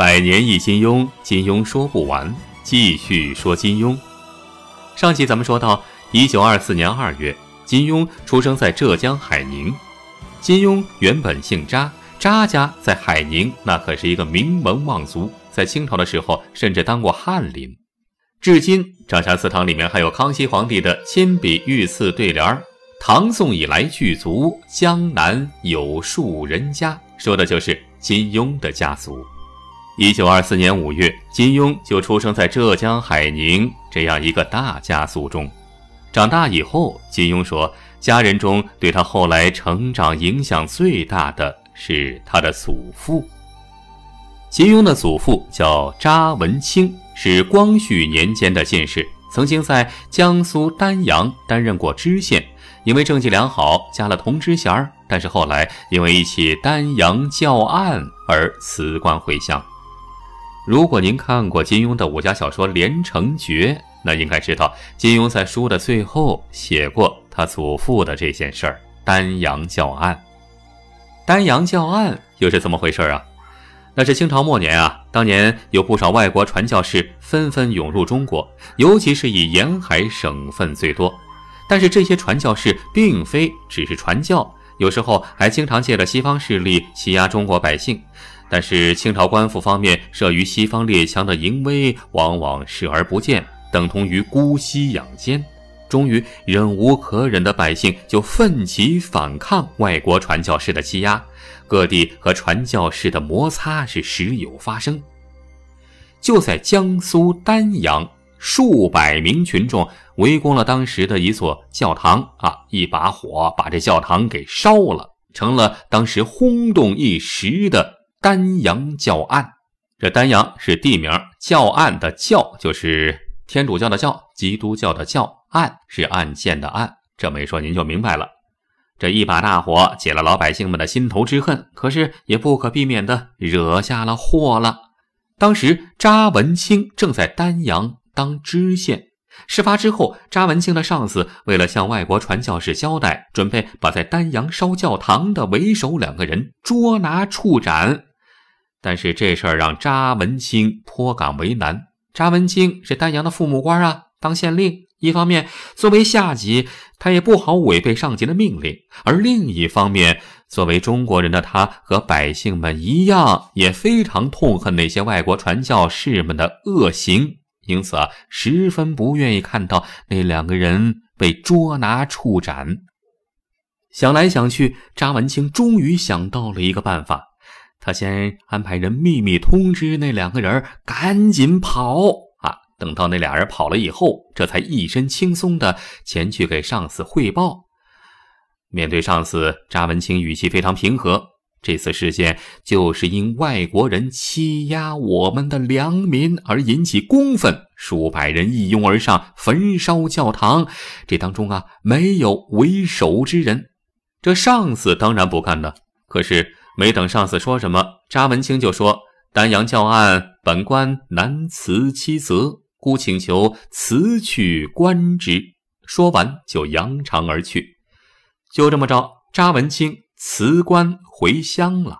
百年一金庸，金庸说不完，继续说金庸。上期咱们说到，一九二四年二月，金庸出生在浙江海宁。金庸原本姓查，查家在海宁那可是一个名门望族，在清朝的时候甚至当过翰林。至今，查家祠堂里面还有康熙皇帝的亲笔御赐对联儿：“唐宋以来具足，江南有数人家”，说的就是金庸的家族。一九二四年五月，金庸就出生在浙江海宁这样一个大家族中。长大以后，金庸说，家人中对他后来成长影响最大的是他的祖父。金庸的祖父叫查文清，是光绪年间的进士，曾经在江苏丹阳担任过知县，因为政绩良好，加了同知衔儿。但是后来因为一起丹阳教案而辞官回乡。如果您看过金庸的武侠小说《连城诀》，那应该知道金庸在书的最后写过他祖父的这件事儿——丹阳教案。丹阳教案又是怎么回事儿啊？那是清朝末年啊，当年有不少外国传教士纷纷涌入中国，尤其是以沿海省份最多。但是这些传教士并非只是传教，有时候还经常借着西方势力欺压中国百姓。但是清朝官府方面慑于西方列强的淫威，往往视而不见，等同于姑息养奸。终于忍无可忍的百姓就奋起反抗外国传教士的欺压，各地和传教士的摩擦是时有发生。就在江苏丹阳，数百名群众围攻了当时的一座教堂啊，一把火把这教堂给烧了，成了当时轰动一时的。丹阳教案，这丹阳是地名，教案的教就是天主教的教，基督教的教，案是案件的案。这么一说，您就明白了。这一把大火解了老百姓们的心头之恨，可是也不可避免的惹下了祸了。当时查文清正在丹阳当知县。事发之后，查文清的上司为了向外国传教士交代，准备把在丹阳烧教堂的为首两个人捉拿处斩。但是这事儿让查文清颇感为难。查文清是丹阳的父母官啊，当县令，一方面作为下级，他也不好违背上级的命令；而另一方面，作为中国人的他和百姓们一样，也非常痛恨那些外国传教士们的恶行，因此啊，十分不愿意看到那两个人被捉拿处斩。想来想去，查文清终于想到了一个办法。他先安排人秘密通知那两个人赶紧跑啊！等到那俩人跑了以后，这才一身轻松的前去给上司汇报。面对上司，查文清语气非常平和。这次事件就是因外国人欺压我们的良民而引起公愤，数百人一拥而上焚烧教堂。这当中啊，没有为首之人。这上司当然不干了，可是。没等上司说什么，查文清就说：“丹阳教案，本官难辞其责，故请求辞去官职。”说完就扬长而去。就这么着，查文清辞官回乡了。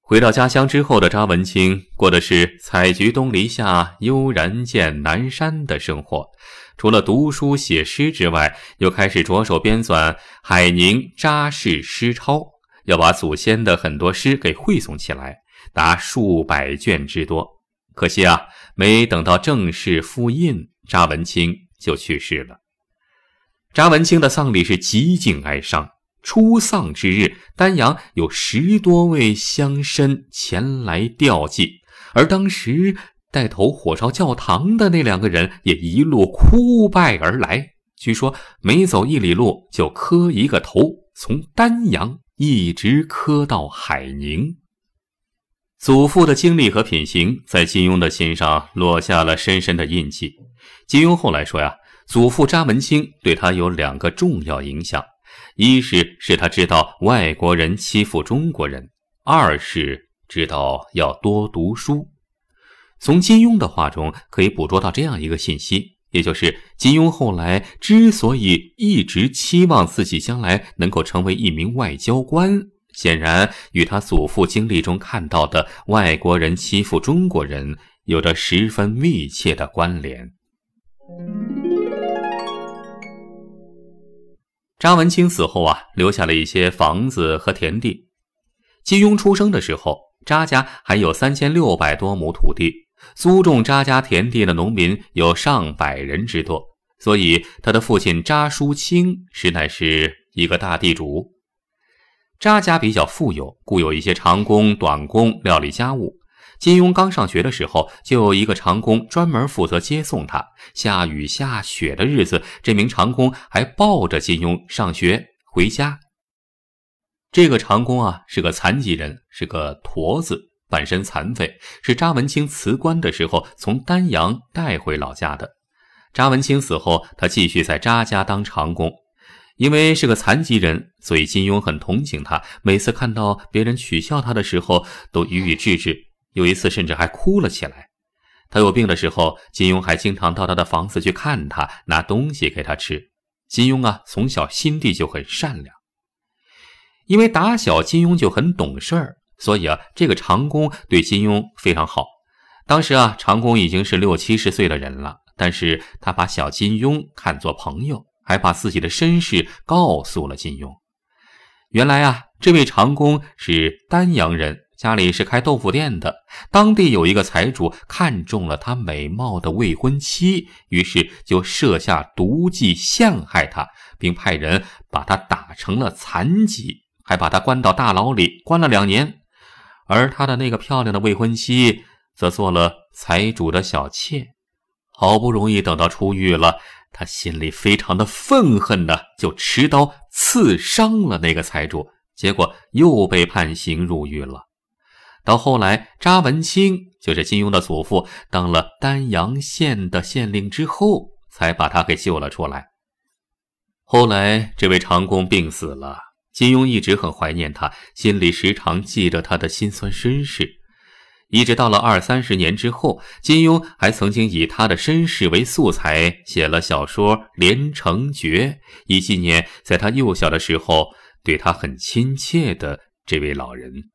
回到家乡之后的查文清，过的是采菊东篱下，悠然见南山的生活。除了读书写诗之外，又开始着手编纂海宁查氏诗抄。要把祖先的很多诗给汇总起来，达数百卷之多。可惜啊，没等到正式复印，查文清就去世了。查文清的丧礼是极尽哀伤。出丧之日，丹阳有十多位乡绅前来吊祭，而当时带头火烧教堂的那两个人也一路哭拜而来。据说每走一里路就磕一个头，从丹阳。一直磕到海宁。祖父的经历和品行在金庸的心上落下了深深的印记。金庸后来说呀，祖父查文清对他有两个重要影响：一是使他知道外国人欺负中国人；二是知道要多读书。从金庸的话中可以捕捉到这样一个信息。也就是金庸后来之所以一直期望自己将来能够成为一名外交官，显然与他祖父经历中看到的外国人欺负中国人有着十分密切的关联。查文清死后啊，留下了一些房子和田地。金庸出生的时候，查家还有三千六百多亩土地，租种扎家田地的农民有上百人之多，所以他的父亲扎叔清实乃是一个大地主。扎家比较富有，故有一些长工、短工料理家务。金庸刚上学的时候，就有一个长工专门负责接送他。下雨下雪的日子，这名长工还抱着金庸上学回家。这个长工啊，是个残疾人，是个驼子，半身残废，是查文清辞官的时候从丹阳带回老家的。查文清死后，他继续在查家当长工。因为是个残疾人，所以金庸很同情他。每次看到别人取笑他的时候，都予以制止。有一次甚至还哭了起来。他有病的时候，金庸还经常到他的房子去看他，拿东西给他吃。金庸啊，从小心地就很善良。因为打小金庸就很懂事儿，所以啊，这个长工对金庸非常好。当时啊，长工已经是六七十岁的人了，但是他把小金庸看作朋友，还把自己的身世告诉了金庸。原来啊，这位长工是丹阳人。家里是开豆腐店的，当地有一个财主看中了他美貌的未婚妻，于是就设下毒计陷害他，并派人把他打成了残疾，还把他关到大牢里关了两年。而他的那个漂亮的未婚妻则做了财主的小妾。好不容易等到出狱了，他心里非常的愤恨的，就持刀刺伤了那个财主，结果又被判刑入狱了。到后来，查文清就是金庸的祖父，当了丹阳县的县令之后，才把他给救了出来。后来，这位长工病死了，金庸一直很怀念他，心里时常记着他的辛酸身世。一直到了二三十年之后，金庸还曾经以他的身世为素材，写了小说《连城诀》，以纪念在他幼小的时候对他很亲切的这位老人。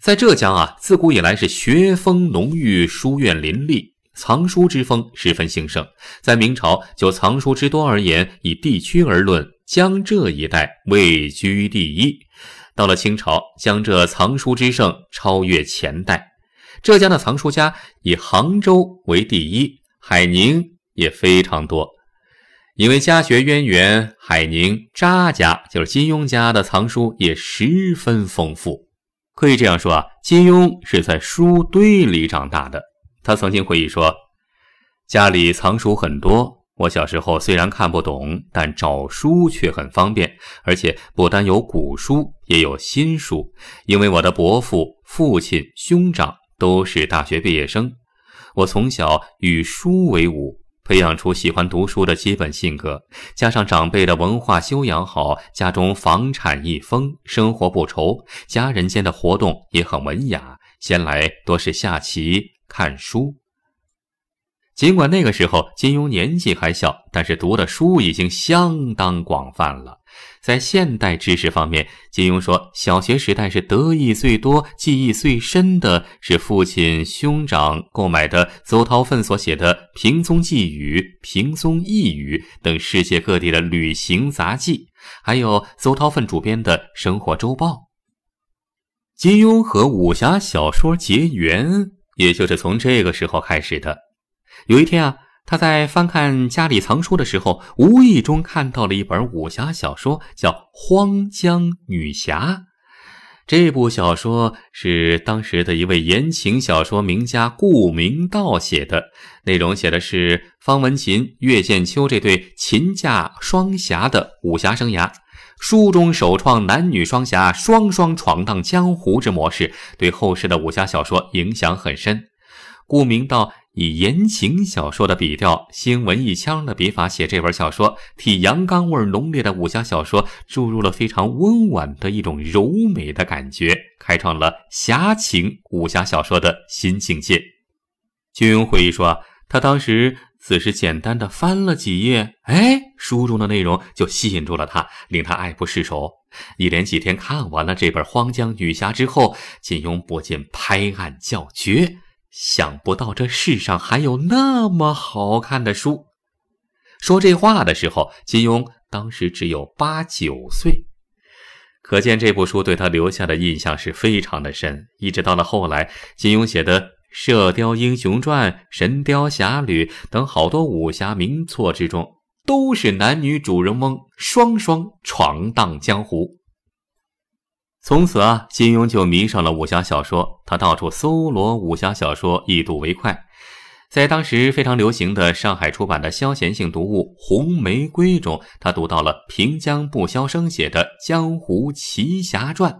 在浙江啊，自古以来是学风浓郁，书院林立，藏书之风十分兴盛。在明朝，就藏书之多而言，以地区而论，江浙一带位居第一。到了清朝，江浙藏书之盛超越前代。浙江的藏书家以杭州为第一，海宁也非常多。因为家学渊源，海宁查家就是金庸家的藏书也十分丰富。可以这样说啊，金庸是在书堆里长大的。他曾经回忆说，家里藏书很多。我小时候虽然看不懂，但找书却很方便，而且不单有古书，也有新书。因为我的伯父、父亲、兄长都是大学毕业生，我从小与书为伍。培养出喜欢读书的基本性格，加上长辈的文化修养好，家中房产一丰，生活不愁，家人间的活动也很文雅。闲来多是下棋、看书。尽管那个时候金庸年纪还小，但是读的书已经相当广泛了。在现代知识方面，金庸说，小学时代是得益最多、记忆最深的是父亲、兄长购买的邹韬奋所写的《平踪记语》《平踪异语》等世界各地的旅行杂记，还有邹韬奋主编的生活周报。金庸和武侠小说结缘，也就是从这个时候开始的。有一天啊。他在翻看家里藏书的时候，无意中看到了一本武侠小说，叫《荒江女侠》。这部小说是当时的一位言情小说名家顾明道写的，内容写的是方文琴、岳剑秋这对秦家双侠的武侠生涯。书中首创男女双侠双双闯荡江湖之模式，对后世的武侠小说影响很深。顾明道。以言情小说的笔调、新文艺腔的笔法写这本小说，替阳刚味浓烈的武侠小说注入了非常温婉的一种柔美的感觉，开创了侠情武侠小说的新境界。金庸回忆说，他当时只是简单的翻了几页，哎，书中的内容就吸引住了他，令他爱不释手。一连几天看完了这本《荒江女侠》之后，金庸不禁拍案叫绝，想不到这世上还有那么好看的书。说这话的时候，金庸当时只有八九岁，可见这部书对他留下的印象是非常的深。一直到了后来，金庸写的《射雕英雄传》《神雕侠侣》等好多武侠名作之中。都是男女主人翁双双闯荡江湖。从此啊，金庸就迷上了武侠小说，他到处搜罗武侠小说，一睹为快。在当时非常流行的上海出版的消闲性读物《红玫瑰》中，他读到了平江不肖生写的《江湖奇侠传》，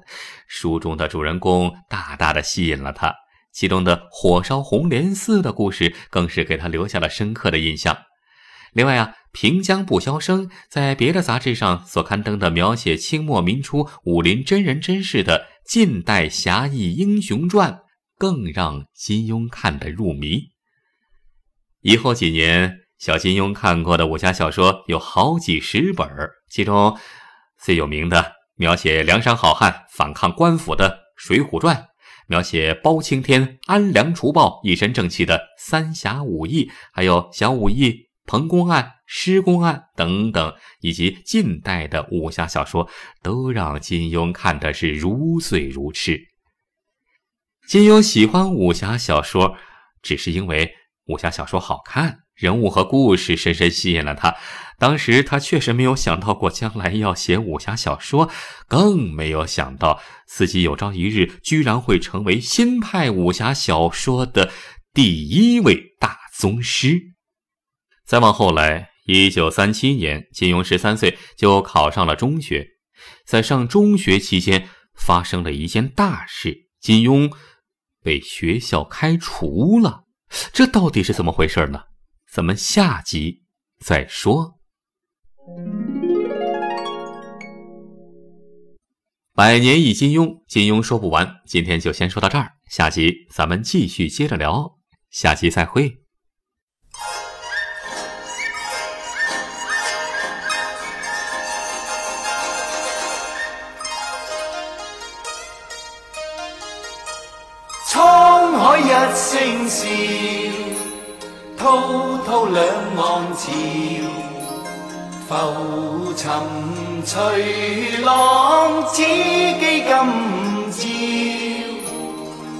书中的主人公大大的吸引了他，其中的火烧红莲寺的故事更是给他留下了深刻的印象。另外啊。平江不肖生在别的杂志上所刊登的描写清末民初武林真人真事的近代侠义英雄传，更让金庸看得入迷。以后几年，小金庸看过的武侠小说有好几十本其中最有名的描写梁山好汉反抗官府的《水浒传》，描写包青天安良除暴一身正气的《三侠五义》，还有小武义。彭公案、施公案等等，以及近代的武侠小说，都让金庸看的是如醉如痴。金庸喜欢武侠小说，只是因为武侠小说好看，人物和故事深深吸引了他。当时他确实没有想到过将来要写武侠小说，更没有想到自己有朝一日居然会成为新派武侠小说的第一位大宗师。再往后来，一九三七年，金庸十三岁就考上了中学。在上中学期间，发生了一件大事：金庸被学校开除了。这到底是怎么回事呢？咱们下集再说。百年一金庸，金庸说不完。今天就先说到这儿，下集咱们继续接着聊。下集再会。笑，滔滔两岸潮，浮沉随浪，此际今朝。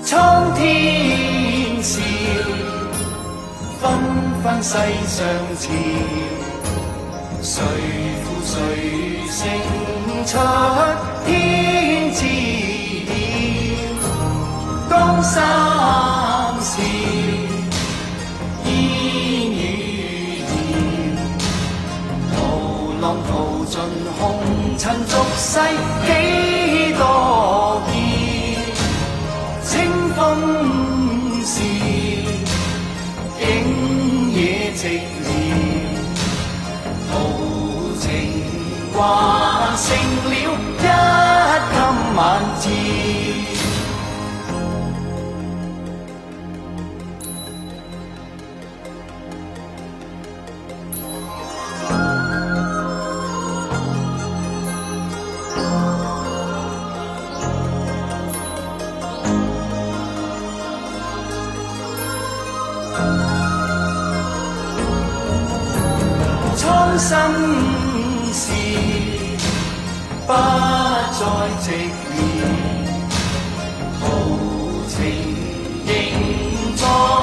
苍天笑，纷纷世上潮，谁负谁胜出天知晓，江山。是烟雨遥，涛浪淘尽红尘俗世几多变，清风是景野寂寥，豪情还心事不再寂寥，豪情仍在。